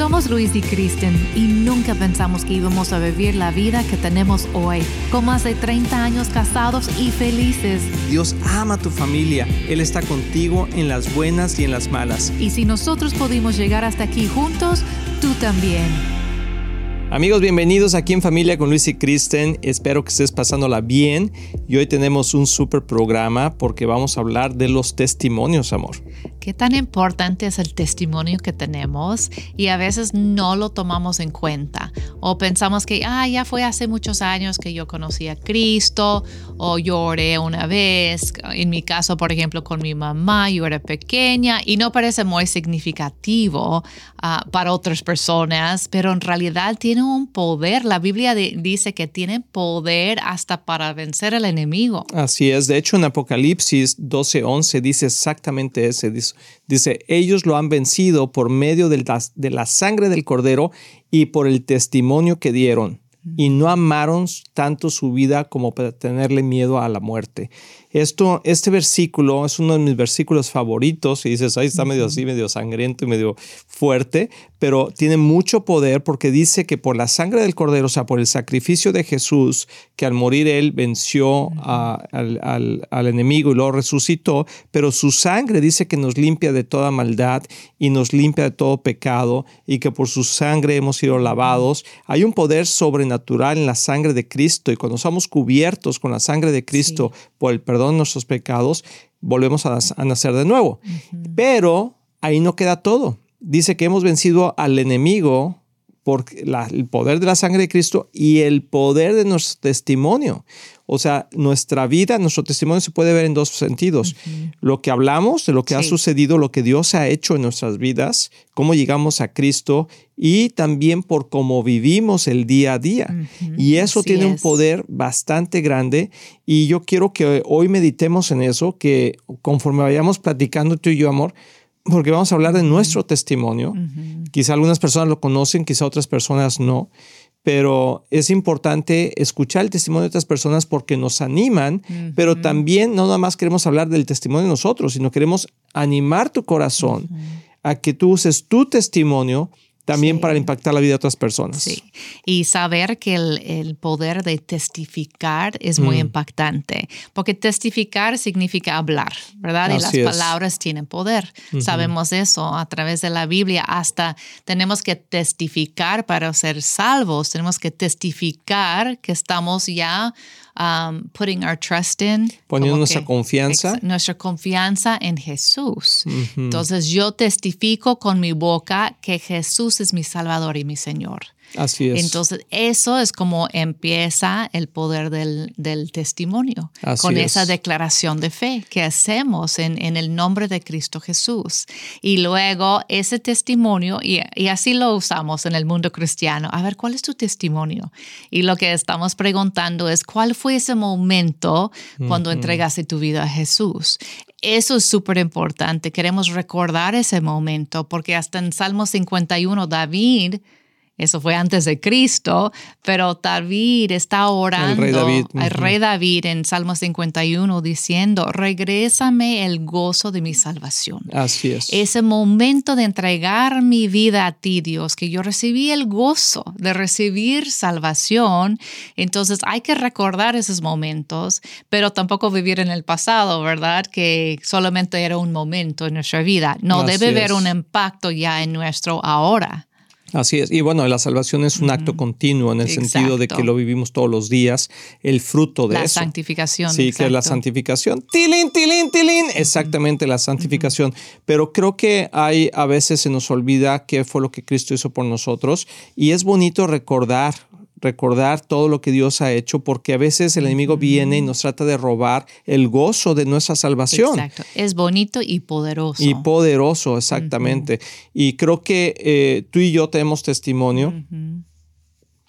Somos Luis y Kristen y nunca pensamos que íbamos a vivir la vida que tenemos hoy, con más de 30 años casados y felices. Dios ama a tu familia, Él está contigo en las buenas y en las malas. Y si nosotros pudimos llegar hasta aquí juntos, tú también. Amigos, bienvenidos aquí en Familia con Luis y Kristen. Espero que estés pasándola bien. Y hoy tenemos un super programa porque vamos a hablar de los testimonios, amor. ¿Qué tan importante es el testimonio que tenemos? Y a veces no lo tomamos en cuenta. O pensamos que, ah, ya fue hace muchos años que yo conocí a Cristo, o lloré una vez. En mi caso, por ejemplo, con mi mamá, yo era pequeña y no parece muy significativo ah, para otras personas, pero en realidad tiene un poder. La Biblia dice que tiene poder hasta para vencer al enemigo. Así es. De hecho, en Apocalipsis 12:11 dice exactamente ese. Dice, ellos lo han vencido por medio de la sangre del cordero y por el testimonio que dieron y no amaron tanto su vida como para tenerle miedo a la muerte. Esto, este versículo es uno de mis versículos favoritos y dices, ahí está medio así, medio sangriento y medio fuerte, pero tiene mucho poder porque dice que por la sangre del cordero, o sea, por el sacrificio de Jesús, que al morir él venció al, al enemigo y lo resucitó, pero su sangre dice que nos limpia de toda maldad y nos limpia de todo pecado y que por su sangre hemos sido lavados. Hay un poder sobrenatural en la sangre de Cristo y cuando somos cubiertos con la sangre de Cristo por el perdón de nuestros pecados, volvemos a, nacer de nuevo. Pero ahí no queda todo. Dice que hemos vencido al enemigo por el poder de la sangre de Cristo y el poder de nuestro testimonio. O sea, nuestra vida, nuestro testimonio se puede ver en dos sentidos. Lo que hablamos de lo que ha sucedido, lo que Dios ha hecho en nuestras vidas, cómo llegamos a Cristo y también por cómo vivimos el día a día. Y eso tiene un poder bastante grande y yo quiero que hoy meditemos en eso, que conforme vayamos platicando tú y yo, amor, porque vamos a hablar de nuestro testimonio. Quizá algunas personas lo conocen, quizá otras personas no, pero es importante escuchar el testimonio de otras personas porque nos animan, pero también no nada más queremos hablar del testimonio de nosotros, sino queremos animar tu corazón a que tú uses tu testimonio también para impactar la vida de otras personas. Sí, y saber que el, poder de testificar es muy mm. impactante, porque testificar significa hablar, ¿verdad? y las palabras tienen poder. Sabemos eso a través de la Biblia. Hasta tenemos que testificar para ser salvos, tenemos que testificar que estamos ya um, putting our trust in. Poniendo nuestra confianza. nuestra confianza en Jesús. Entonces yo testifico con mi boca que Jesús es mi Salvador y mi Señor. Así es. Entonces, eso es como empieza el poder del, testimonio, con esa declaración de fe que hacemos en, el nombre de Cristo Jesús. Y luego ese testimonio, y, así lo usamos en el mundo cristiano, a ver, ¿cuál es tu testimonio? Y lo que estamos preguntando es, ¿cuál fue ese momento cuando entregaste tu vida a Jesús? Eso es súper importante. Queremos recordar ese momento porque hasta en Salmo 51, David eso fue antes de Cristo, pero David está orando rey David. al rey David en Salmo 51 diciendo, regrésame el gozo de mi salvación. Así es. Ese momento de entregar mi vida a ti, Dios, que yo recibí el gozo de recibir salvación, entonces hay que recordar esos momentos, pero tampoco vivir en el pasado, ¿verdad? Que solamente era un momento en nuestra vida. No, debe haber un impacto ya en nuestro ahora. Así es. Y bueno, la salvación es un acto continuo en el sentido de que lo vivimos todos los días, el fruto de la eso. La santificación. Sí, que es la santificación. Tilín, tilín, tilín. Exactamente, la santificación. Pero creo que hay a veces se nos olvida qué fue lo que Cristo hizo por nosotros y es bonito recordar recordar todo lo que Dios ha hecho, porque a veces el enemigo viene y nos trata de robar el gozo de nuestra salvación. Exacto. Es bonito y poderoso. Y poderoso, exactamente. Y creo que eh, tú y yo tenemos testimonio.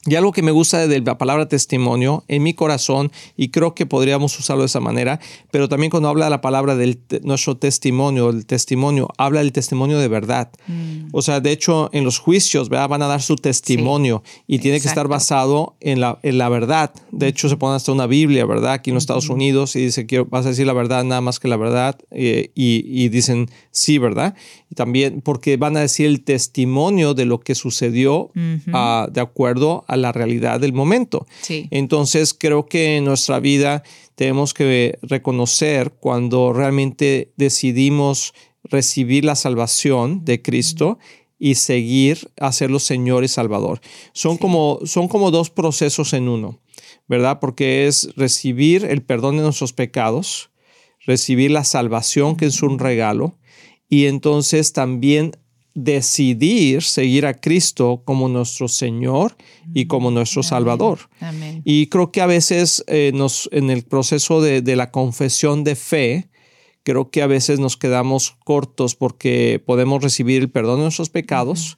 Y algo que me gusta de la palabra testimonio en mi corazón, y creo que podríamos usarlo de esa manera, pero también cuando habla la palabra de nuestro testimonio, el testimonio, habla del testimonio de verdad. Mm. O sea, de hecho, en los juicios van a dar su testimonio y tiene que estar basado en la, en la verdad. De hecho, se pone hasta una Biblia, ¿verdad? Aquí en los Estados Unidos y dice, quiero, vas a decir la verdad, nada más que la verdad, eh, y, y dicen sí, ¿verdad? Y también porque van a decir el testimonio de lo que sucedió ah, de acuerdo a la realidad del momento. Entonces creo que en nuestra vida tenemos que reconocer cuando realmente decidimos recibir la salvación de Cristo y seguir a ser los Señor y Salvador. Son, como, son como dos procesos en uno, ¿verdad? Porque es recibir el perdón de nuestros pecados, recibir la salvación que es un regalo y entonces también decidir seguir a Cristo como nuestro Señor y como nuestro Salvador. Y creo que a veces eh, nos, en el proceso de, de, la confesión de fe, creo que a veces nos quedamos cortos porque podemos recibir el perdón de nuestros pecados,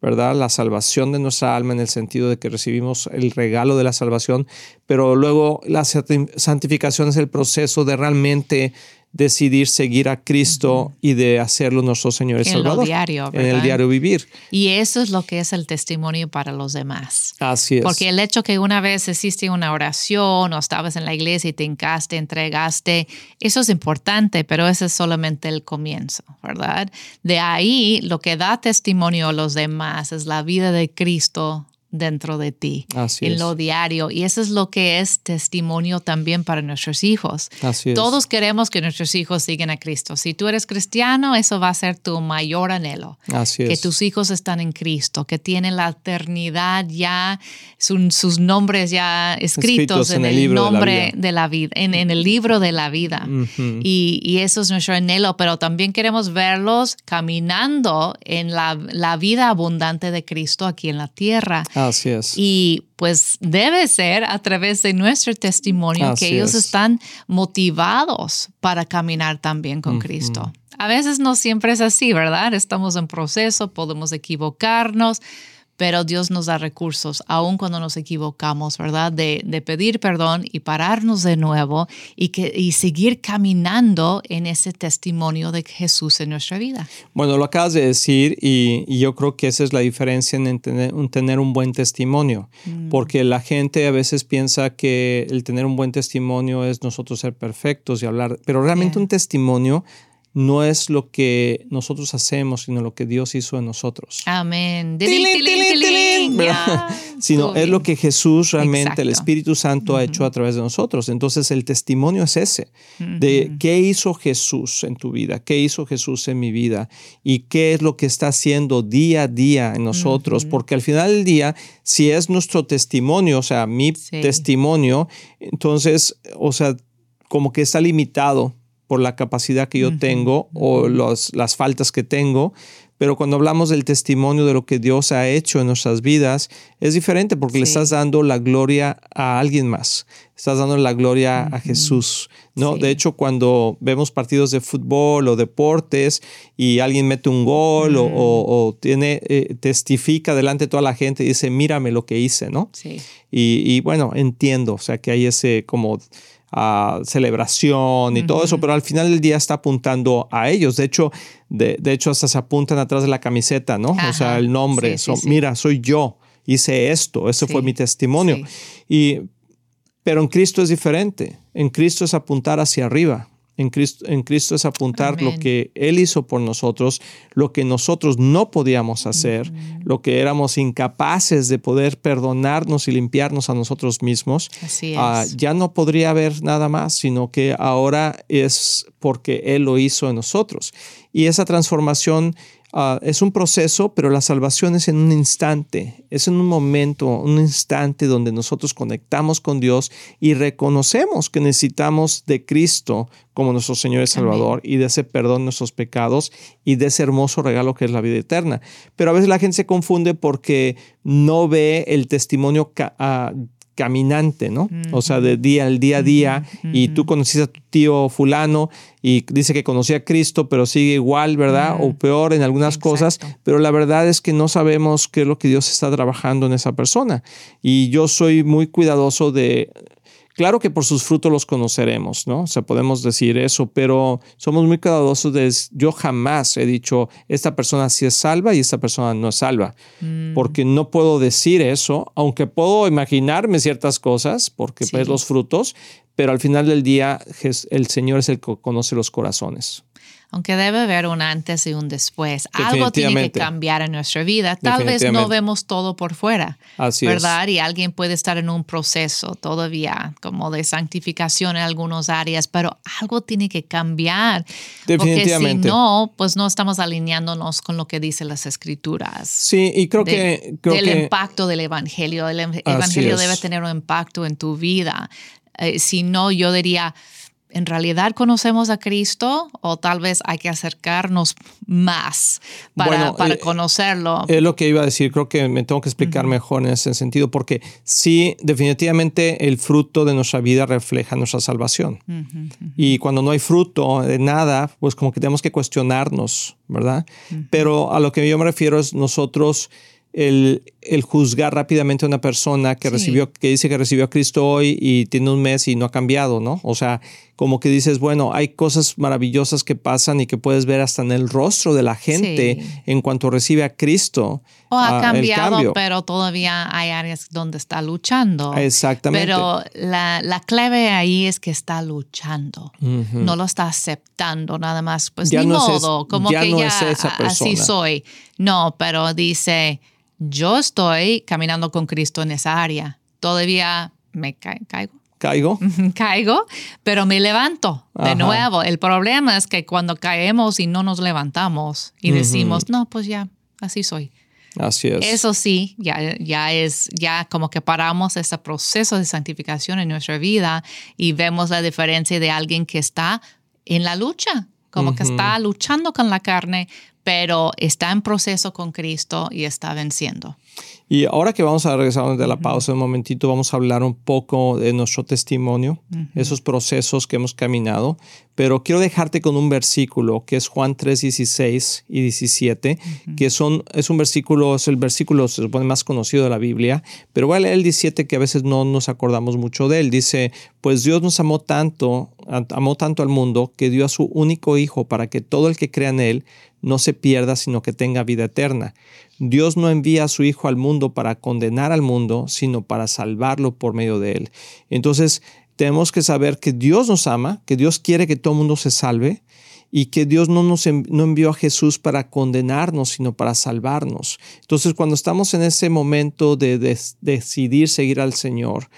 ¿verdad? La salvación de nuestra alma en el sentido de que recibimos el regalo de la salvación, pero luego la santificación es el proceso de realmente decidir seguir a Cristo y de hacerlo nuestro Señor y Salvador. En diario, En el diario vivir. Y eso es lo que es el testimonio para los demás. Así es. Porque el hecho que una vez hiciste una oración o estabas en la iglesia y te encaste, entregaste, eso es importante, pero ese es solamente el comienzo, ¿verdad? De ahí lo que da testimonio a los demás es la vida de Cristo dentro de ti, en lo diario. Y eso es lo que es testimonio también para nuestros hijos. Todos queremos que nuestros hijos sigan a Cristo. Si tú eres cristiano, eso va a ser tu mayor anhelo. que tus hijos están en Cristo, que tienen la eternidad ya, sus nombres ya escritos, en, el, nombre de la vida, en, el libro de la vida. y, eso es nuestro anhelo, pero también queremos verlos caminando en la, la vida abundante de Cristo aquí en la tierra. Así es. Y pues debe ser a través de nuestro testimonio que ellos están motivados para caminar también con Cristo. A veces no siempre es así, ¿verdad? Estamos en proceso, podemos equivocarnos, pero Dios nos da recursos, aun cuando nos equivocamos, ¿verdad? De, pedir perdón y pararnos de nuevo y, que, y seguir caminando en ese testimonio de Jesús en nuestra vida. Bueno, lo acabas de decir y, yo creo que esa es la diferencia en tener, tener un buen testimonio, mm. porque la gente a veces piensa que el tener un buen testimonio es nosotros ser perfectos y hablar, pero realmente un testimonio no es lo que nosotros hacemos, sino lo que Dios hizo en nosotros. Amén. sino es lo que Jesús realmente, el Espíritu Santo ha hecho a través de nosotros. Entonces el testimonio es ese, de qué hizo Jesús en tu vida, qué hizo Jesús en mi vida y qué es lo que está haciendo día a día en nosotros, porque al final del día, si es nuestro testimonio, o sea, mi testimonio, entonces, o sea, como que está limitado por la capacidad que yo tengo o las faltas que tengo, pero cuando hablamos del testimonio de lo que Dios ha hecho en nuestras vidas, es diferente porque le estás dando la gloria a alguien más. Estás dando la gloria a Jesús. ¿no? De hecho, cuando vemos partidos de fútbol o deportes y alguien mete un gol o, tiene, eh, testifica delante de toda la gente y dice, mírame lo que hice, ¿no? Sí. Y, y bueno, entiendo, o sea, que hay ese como celebración y todo eso, pero al final del día está apuntando a ellos. De hecho, de, hecho hasta se apuntan atrás de la camiseta, ¿no? O sea, el nombre. Mira, soy yo, hice esto, ese fue mi testimonio. Y, pero en Cristo es diferente. En Cristo es apuntar hacia arriba. En Cristo, en Cristo es apuntar lo que Él hizo por nosotros, lo que nosotros no podíamos hacer, lo que éramos incapaces de poder perdonarnos y limpiarnos a nosotros mismos. Así ah, es. ya no podría haber nada más, sino que ahora es porque Él lo hizo en nosotros. Y esa transformación Ah, es un proceso, pero la salvación es en un instante, es en un momento, un instante donde nosotros conectamos con Dios y reconocemos que necesitamos de Cristo como nuestro Señor y Salvador y de ese perdón de nuestros pecados y de ese hermoso regalo que es la vida eterna. Pero a veces la gente se confunde porque no ve el testimonio ah, caminante, ¿no? O sea, de día al día a día. Y tú conociste a tu tío fulano y dice que conocía a Cristo, pero sigue igual, ¿verdad? O peor en algunas cosas. Pero la verdad es que no sabemos qué es lo que Dios está trabajando en esa persona. Y yo soy muy cuidadoso de Claro que por sus frutos los conoceremos, ¿no? O sea, podemos decir eso, pero somos muy cuidadosos de, yo jamás he dicho, esta persona sí es salva y esta persona no es salva, mm. porque no puedo decir eso, aunque puedo imaginarme ciertas cosas, porque ves los frutos, pero al final del día el Señor es el que conoce los corazones. Aunque debe haber un antes y un después. Algo tiene que cambiar en nuestra vida. Tal vez no vemos todo por fuera, Así ¿verdad? Y alguien puede estar en un proceso todavía como de santificación en algunas áreas, pero algo tiene que cambiar. Definitivamente. Porque si no, pues no estamos alineándonos con lo que dicen las escrituras. Sí, y creo que... Creo del impacto del Evangelio. El Evangelio debe tener un impacto en tu vida. Eh, si no, yo diría ¿en realidad conocemos a Cristo o tal vez hay que acercarnos más para, para eh, conocerlo? Es lo que iba a decir, creo que me tengo que explicar mejor en ese sentido, porque sí, definitivamente el fruto de nuestra vida refleja nuestra salvación. Y cuando no hay fruto de nada, pues como que tenemos que cuestionarnos, ¿verdad? Pero a lo que yo me refiero es nosotros el, juzgar rápidamente a una persona que recibió, que dice que recibió a Cristo hoy y tiene un mes y no ha cambiado, ¿no? O sea, como que dices, bueno, hay cosas maravillosas que pasan y que puedes ver hasta en el rostro de la gente en cuanto recibe a Cristo. O ha cambiado, pero todavía hay áreas donde está luchando. Exactamente. Pero la, clave ahí es que está luchando, no lo está aceptando nada más. Pues ya ni modo, como que ya así soy. No, pero dice yo estoy caminando con Cristo en esa área. Todavía me caigo. Caigo. Caigo, pero me levanto de nuevo. El problema es que cuando caemos y no nos levantamos y decimos, no, pues ya, así soy. Así es. Eso sí, ya, ya es, ya como que paramos ese proceso de santificación en nuestra vida y vemos la diferencia de alguien que está en la lucha, como que está luchando con la carne, pero está en proceso con Cristo y está venciendo. Y ahora que vamos a regresar de la pausa un momentito, vamos a hablar un poco de nuestro testimonio, esos procesos que hemos caminado, pero quiero dejarte con un versículo que es Juan 3, 16 y 17, que son, es un versículo, es el versículo se supone más conocido de la Biblia, pero voy a leer el 17 que a veces no nos acordamos mucho de él. Dice, pues Dios nos amó tanto, amó tanto al mundo que dio a su único hijo para que todo el que crea en él no se pierda, sino que tenga vida eterna. Dios no envía a su Hijo al mundo para condenar al mundo, sino para salvarlo por medio de él. Entonces, tenemos que saber que Dios nos ama, que Dios quiere que todo el mundo se salve y que Dios no nos no envió a Jesús para condenarnos, sino para salvarnos. Entonces, cuando estamos en ese momento de decidir seguir al Señor,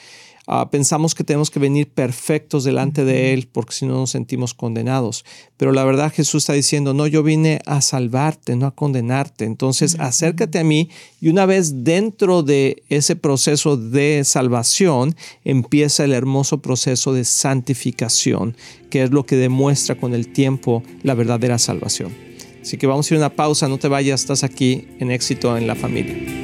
Ah, pensamos que tenemos que venir perfectos delante de Él porque si no nos sentimos condenados. Pero la verdad Jesús está diciendo, no, yo vine a salvarte, no a condenarte. Entonces acércate a mí y una vez dentro de ese proceso de salvación empieza el hermoso proceso de santificación, que es lo que demuestra con el tiempo la verdadera salvación. Así que vamos a ir a una pausa, no te vayas, estás aquí en éxito en la familia.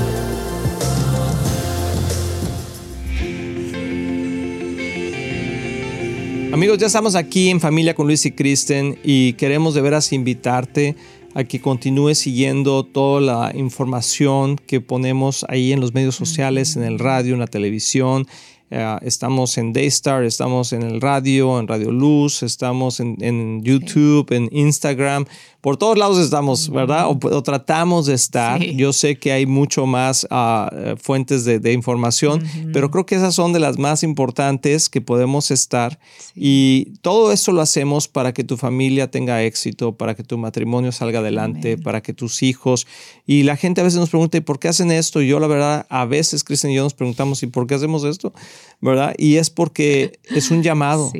Amigos, ya estamos aquí en familia con Luis y Kristen y queremos de veras invitarte a que continúes siguiendo toda la información que ponemos ahí en los medios sociales, en el radio, en la televisión, eh, estamos en Daystar, estamos en el radio, en Radio Luz, estamos en, YouTube, en Instagram. Por todos lados estamos, ¿verdad? O, tratamos de estar. Yo sé que hay mucho más ah, fuentes de, información, pero creo que esas son de las más importantes que podemos estar. Y todo esto lo hacemos para que tu familia tenga éxito, para que tu matrimonio salga adelante, para que tus hijos. Y la gente a veces nos pregunta, ¿y por qué hacen esto? Y yo la verdad, a veces, Cristian y yo nos preguntamos, ¿y por qué hacemos esto? ¿Verdad? Y es porque es un llamado,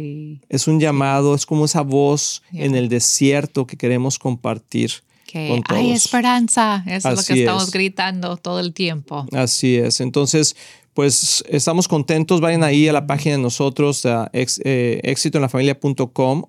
es un llamado, es como esa voz en el desierto que queremos compartir. Que hay esperanza, eso es lo que estamos gritando todo el tiempo. Así es, entonces pues estamos contentos. Vayan ahí a la página de nosotros, a ex, eh,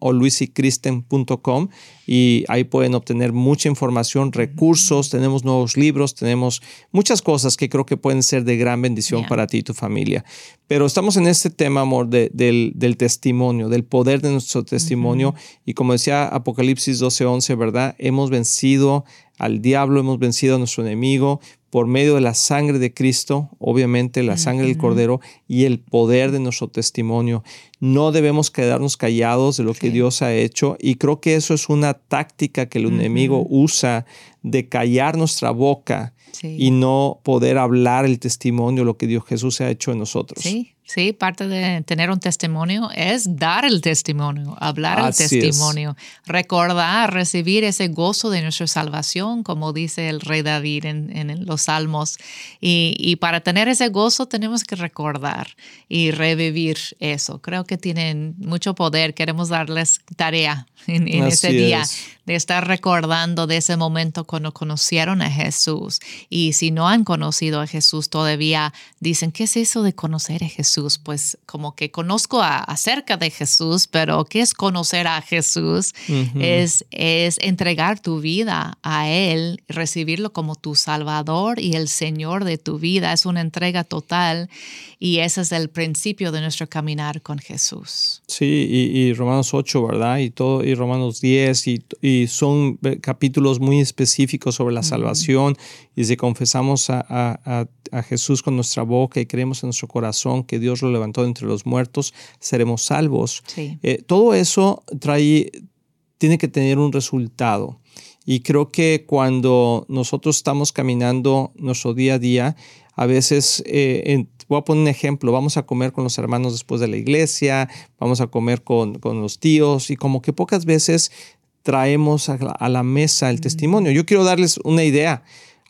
o luisicristen.com y ahí pueden obtener mucha información, recursos, tenemos nuevos libros, tenemos muchas cosas que creo que pueden ser de gran bendición para ti y tu familia. Pero estamos en este tema, amor, del, testimonio, del poder de nuestro testimonio y como decía Apocalipsis 12:11, ¿verdad? Hemos vencido al diablo, hemos vencido a nuestro enemigo por medio de la sangre de Cristo, obviamente la sangre del Cordero y el poder de nuestro testimonio. No debemos quedarnos callados de lo que Dios ha hecho y creo que eso es una táctica que el enemigo usa de callar nuestra boca y no poder hablar el testimonio, lo que Dios Jesús ha hecho en nosotros. Sí, Sí, parte de tener un testimonio es dar el testimonio, hablar el testimonio, recordar, recibir ese gozo de nuestra salvación, como dice el rey David en, los salmos. Y, para tener ese gozo tenemos que recordar y revivir eso. Creo que tienen mucho poder. Queremos darles tarea en, ese día de estar recordando de ese momento cuando conocieron a Jesús. Y si no han conocido a Jesús todavía, dicen, ¿qué es eso de conocer a Jesús? Pues como que conozco acerca de Jesús, pero ¿qué es conocer a Jesús? es, es entregar tu vida a Él, recibirlo como tu Salvador y el Señor de tu vida. Es una entrega total y ese es el principio de nuestro caminar con Jesús. Sí, y, Romanos 8, ¿verdad? Y todo, y Romanos 10 y y son eh, capítulos muy específicos sobre la salvación. Y si confesamos a, Jesús con nuestra boca y creemos en nuestro corazón que Dios lo levantó entre los muertos, seremos salvos. Eh, todo eso trae, tiene que tener un resultado. Y creo que cuando nosotros estamos caminando nuestro día a día, a veces, eh, voy a poner un ejemplo, vamos a comer con los hermanos después de la iglesia, vamos a comer con, con los tíos y como que pocas veces traemos a la, mesa el testimonio. Yo quiero darles una idea.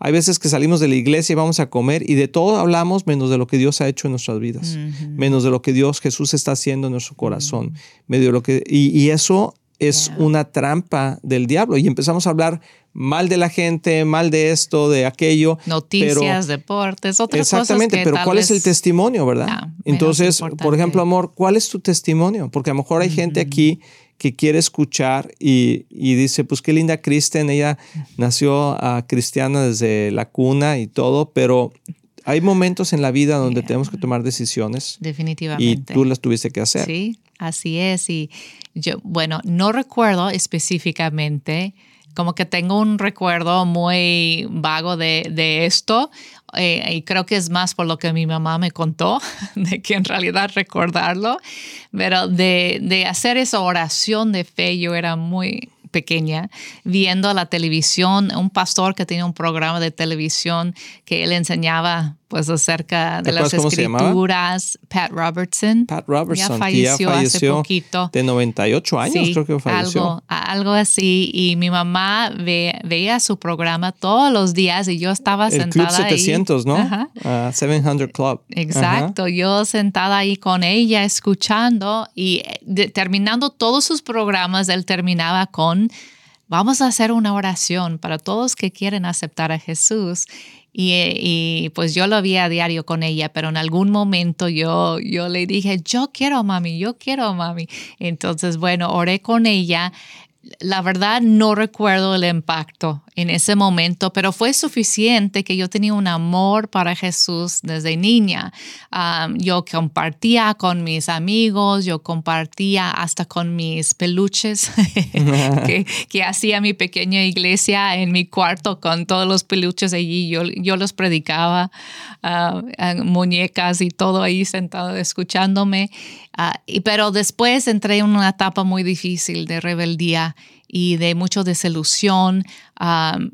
Hay veces que salimos de la iglesia y vamos a comer y de todo hablamos menos de lo que Dios ha hecho en nuestras vidas, menos de lo que Dios Jesús está haciendo en nuestro corazón, medio de lo que y, eso es una trampa del diablo y empezamos a hablar mal de la gente, mal de esto, de aquello. Noticias, deportes, otras cosas. Exactamente, pero ¿cuál es el testimonio, verdad? Entonces, por ejemplo, amor, ¿cuál es tu testimonio? Porque a lo mejor hay gente aquí que quiere escuchar y, dice, pues qué linda Kristen, ella nació uh, cristiana desde la cuna y todo, pero hay momentos en la vida donde tenemos que tomar decisiones. Definitivamente. Y tú las tuviste que hacer. Sí, así es. Y yo, bueno, no recuerdo específicamente como que tengo un recuerdo muy vago de, esto eh, y creo que es más por lo que mi mamá me contó, de que en realidad recordarlo, pero de, de hacer esa oración de fe yo era muy, pequeña viendo la televisión, un pastor que tenía un programa de televisión que él enseñaba pues acerca de las escrituras, Pat Robertson. Pat Robertson, ya falleció, hace poquito. De 98 años creo que falleció. Algo, algo así. Y mi mamá veía su programa todos los días y yo estaba El sentada Club 700, ¿no? 700 uh, Club. Exacto. Yo sentada ahí con ella escuchando y eh, terminando todos sus programas, él terminaba con vamos a hacer una oración para todos que quieren aceptar a Jesús. Y, pues yo lo vi a diario con ella, pero en algún momento yo, yo le dije, yo quiero mami, yo quiero mami. Entonces, bueno, oré con ella. La verdad no recuerdo el impacto en ese momento, pero fue suficiente que yo tenía un amor para Jesús desde niña. yo compartía con mis amigos, yo compartía hasta con mis peluches que, hacía mi pequeña iglesia en mi cuarto con todos los peluches allí. Yo, yo los predicaba, muñecas y todo ahí sentado escuchándome. Ah, y, pero después entré en una etapa muy difícil de rebeldía y de mucha desilusión.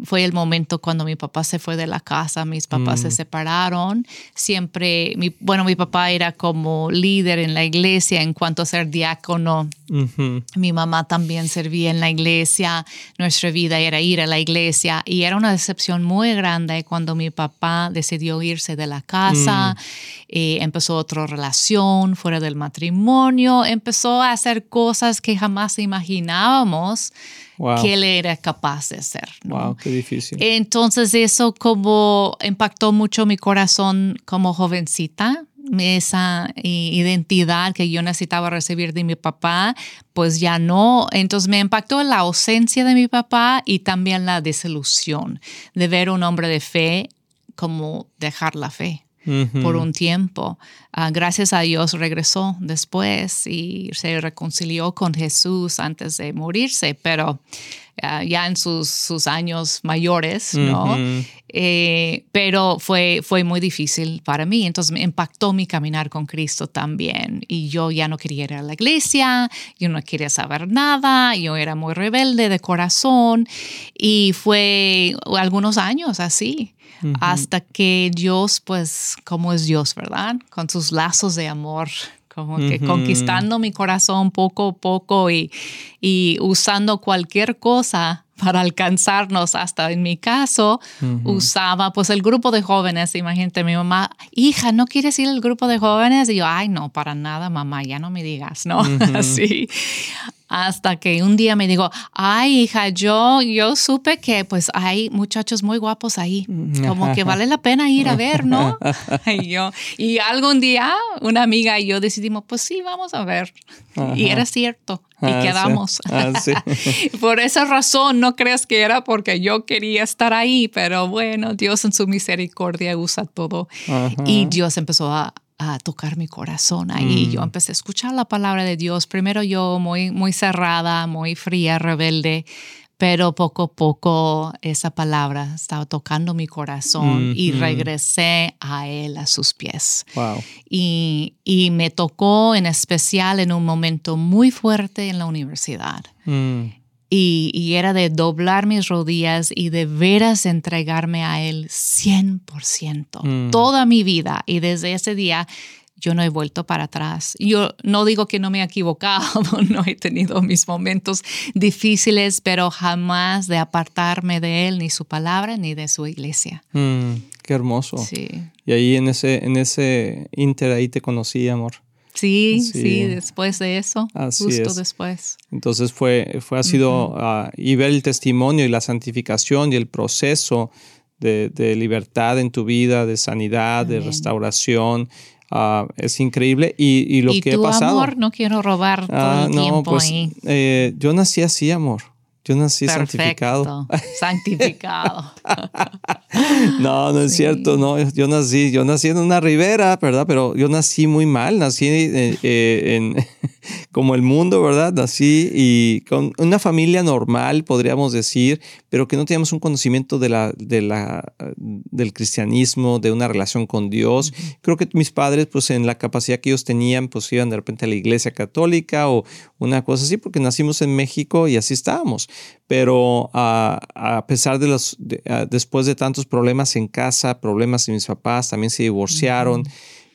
Fue el momento cuando mi papá se fue de la casa, mis papás se mm. separaron. Siempre, mi, bueno, mi papá era como líder en la iglesia en cuanto a ser diácono. Mi mamá también servía en la iglesia. Nuestra vida era ir a la iglesia y era una decepción muy grande cuando mi papá decidió irse de la casa. Mm. Eh, empezó otra relación fuera del matrimonio. Empezó a hacer cosas que jamás imaginábamos que él era capaz de hacer. Wow, qué difícil. Entonces eso como impactó mucho mi corazón como jovencita, esa identidad que yo necesitaba recibir de mi papá, pues ya no. Entonces me impactó la ausencia de mi papá y también la desilusión de ver un hombre de fe como dejar la fe. Por un tiempo. Ah, gracias a Dios regresó después y se reconcilió con Jesús antes de morirse, pero ah, ya en sus, sus, años mayores, ¿no? Eh, pero fue, fue muy difícil para mí, entonces me impactó mi caminar con Cristo también. Y yo ya no quería ir a la iglesia, yo no quería saber nada, yo era muy rebelde de corazón y fue algunos años así. Hasta que Dios, pues, como es Dios, ¿verdad? Con sus lazos de amor, como que conquistando mi corazón poco a poco y, y usando cualquier cosa para alcanzarnos hasta en mi caso usaba pues el grupo de jóvenes. Imagínate mi mamá hija no quieres ir al grupo de jóvenes y yo ay no para nada mamá ya no me digas no así. Hasta que un día me dijo, ay hija, yo, yo supe que pues hay muchachos muy guapos ahí, como que vale la pena ir a ver, ¿no? y yo, y algún día una amiga y yo decidimos, pues sí, vamos a ver. Y era cierto. Y ah, quedamos. Ah, Por esa razón, no creas que era porque yo quería estar ahí, pero bueno, Dios en su misericordia usa todo. Y Dios empezó a, a tocar mi corazón ahí. Yo mm. empecé a escuchar la palabra de Dios. Primero yo muy, muy cerrada, muy fría, rebelde, pero poco a poco esa palabra estaba tocando mi corazón y regresé a Él, a sus pies. Y, y, me tocó en especial en un momento muy fuerte en la universidad. Mm. Y, era de doblar mis rodillas y de veras entregarme a Él 100%, mm. toda mi vida. Y desde ese día yo no he vuelto para atrás. Yo no digo que no me he equivocado, no he tenido mis momentos difíciles, pero jamás de apartarme de Él, ni su palabra, ni de su iglesia. Mm, qué hermoso. Sí. Y ahí en ese, en ese inter ahí te conocí, amor. Sí, sí, después de eso, justo después. Entonces fue, fue ha sido, ah, y ver el testimonio y la santificación y el proceso de, libertad en tu vida, de sanidad, de restauración, ah, es increíble. Y, y lo que tu ha pasado. amor, no quiero robar todo ah, el tiempo pues, ahí. Eh, yo nací así, amor. Yo nací santificado. Santificado. no, no es cierto. No, yo nací, yo nací en una ribera, ¿verdad? Pero yo nací muy mal. Nací eh, eh, en, como el mundo, ¿verdad? Nací y con una familia normal, podríamos decir, pero que no teníamos un conocimiento de la, de la, del cristianismo, de una relación con Dios. Creo que mis padres, pues en la capacidad que ellos tenían, pues iban de repente a la iglesia católica o una cosa así, porque nacimos en México y así estábamos. Pero a pesar de los, después de tantos problemas en casa, problemas de mis papás, también se divorciaron.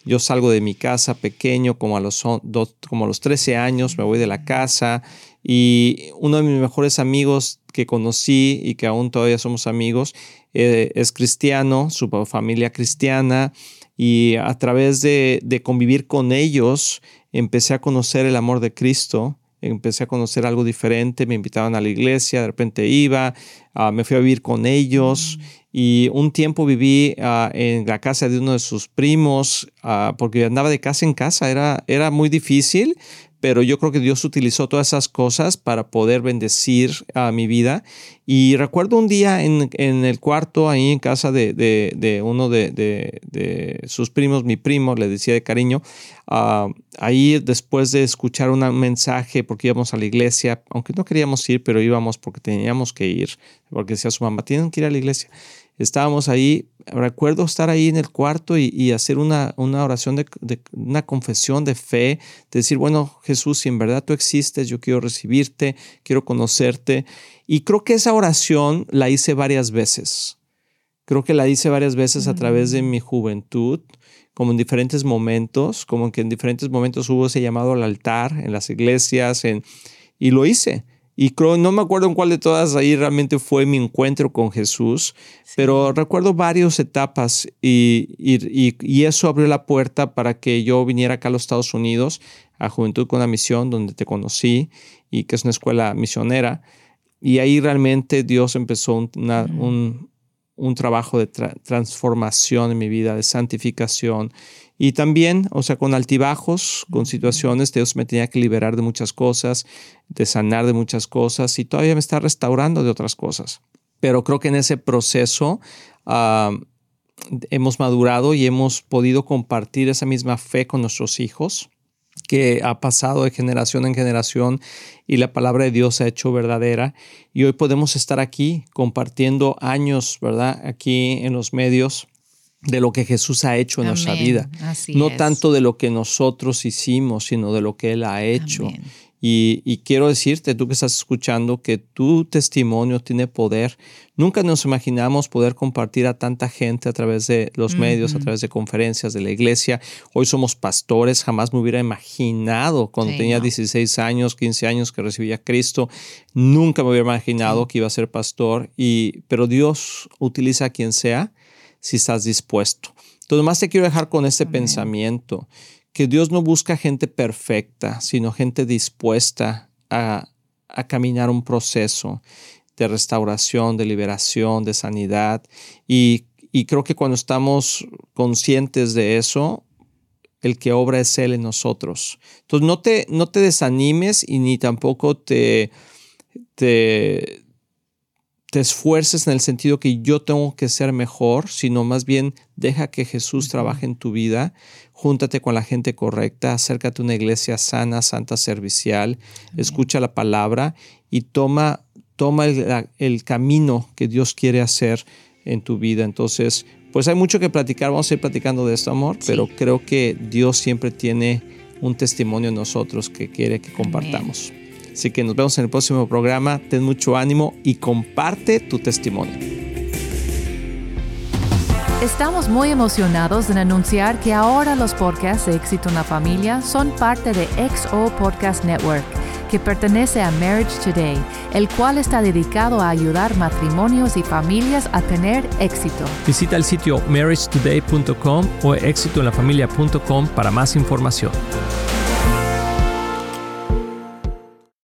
Yo salgo de mi casa pequeño, como a, los, como a los 13 años, me voy de la casa. Y uno de mis mejores amigos que conocí y que aún todavía somos amigos eh, es cristiano, su familia cristiana. Y a través de, convivir con ellos empecé a conocer el amor de Cristo empecé a conocer algo diferente, me invitaban a la iglesia, de repente iba, ah, me fui a vivir con ellos y un tiempo viví ah, en la casa de uno de sus primos, ah, porque andaba de casa en casa, era, era muy difícil, pero yo creo que Dios utilizó todas esas cosas para poder bendecir a mi vida. Y recuerdo un día en, el cuarto, ahí en casa de, uno de, sus primos, mi primo, le decía de cariño, ah, ahí después de escuchar un mensaje, porque íbamos a la iglesia, aunque no queríamos ir, pero íbamos porque teníamos que ir, porque decía su mamá, tienen que ir a la iglesia estábamos ahí, recuerdo estar ahí en el cuarto y, hacer una, una oración de, una confesión de fe, de decir, bueno, Jesús, si en verdad tú existes, yo quiero recibirte, quiero conocerte. Y creo que esa oración la hice varias veces. Creo que la hice varias veces a través de mm. mi juventud, como en diferentes momentos, como que en diferentes momentos hubo ese llamado al altar en las iglesias, en, y lo hice. Y creo, no me acuerdo en cuál de todas ahí realmente fue mi encuentro con Jesús, pero recuerdo varias etapas y, y, eso abrió la puerta para que yo viniera acá a los Estados Unidos, a Juventud con la Misión, donde te conocí y que es una escuela misionera. Y ahí realmente Dios empezó un, un, trabajo de transformación en mi vida, de santificación. Y también, o sea, con altibajos, con situaciones, Dios me tenía que liberar de muchas cosas, de sanar de muchas cosas y todavía me está restaurando de otras cosas. Pero creo que en ese proceso, hemos madurado y hemos podido compartir esa misma fe con nuestros hijos que ha pasado de generación en generación y la palabra de Dios se ha hecho verdadera. Y hoy podemos estar aquí compartiendo años, ¿verdad? Aquí en los medios de lo que Jesús ha hecho en nuestra vida. no tanto de lo que nosotros hicimos, sino de lo que Él ha hecho. Y, quiero decirte, tú que estás escuchando, que tu testimonio tiene poder. Nunca nos imaginamos poder compartir a tanta gente a través de los medios, a través de conferencias de la iglesia. Hoy somos pastores, jamás me hubiera imaginado cuando tenía 16 años, 15 años que recibía a Cristo. Nunca me hubiera imaginado que iba a ser pastor, y, pero Dios utiliza a quien sea si estás dispuesto. Entonces, más te quiero dejar con este pensamiento que Dios no busca gente perfecta, sino gente dispuesta a, caminar un proceso de restauración, de liberación, de sanidad. Y, creo que cuando estamos conscientes de eso, el que obra es Él en nosotros. Entonces no te, no te desanimes y ni tampoco te, te, te esfuerces en el sentido que yo tengo que ser mejor, sino más bien deja que Jesús trabaje en tu vida, júntate con la gente correcta, acércate a una iglesia sana, santa, servicial, escucha la palabra y toma, toma el, camino que Dios quiere hacer en tu vida. Entonces, pues hay mucho que platicar, vamos a ir platicando de esto, amor, pero creo que Dios siempre tiene un testimonio en nosotros que quiere que compartamos. Así que nos vemos en el próximo programa. Ten mucho ánimo y comparte tu testimonio. Estamos muy emocionados en anunciar que ahora los podcasts de Éxito en la Familia son parte de XO Podcast Network, que pertenece a Marriage Today, el cual está dedicado a ayudar matrimonios y familias a tener éxito. Visita el sitio marriagetoday.com o éxitoenlafamilia.com para más información.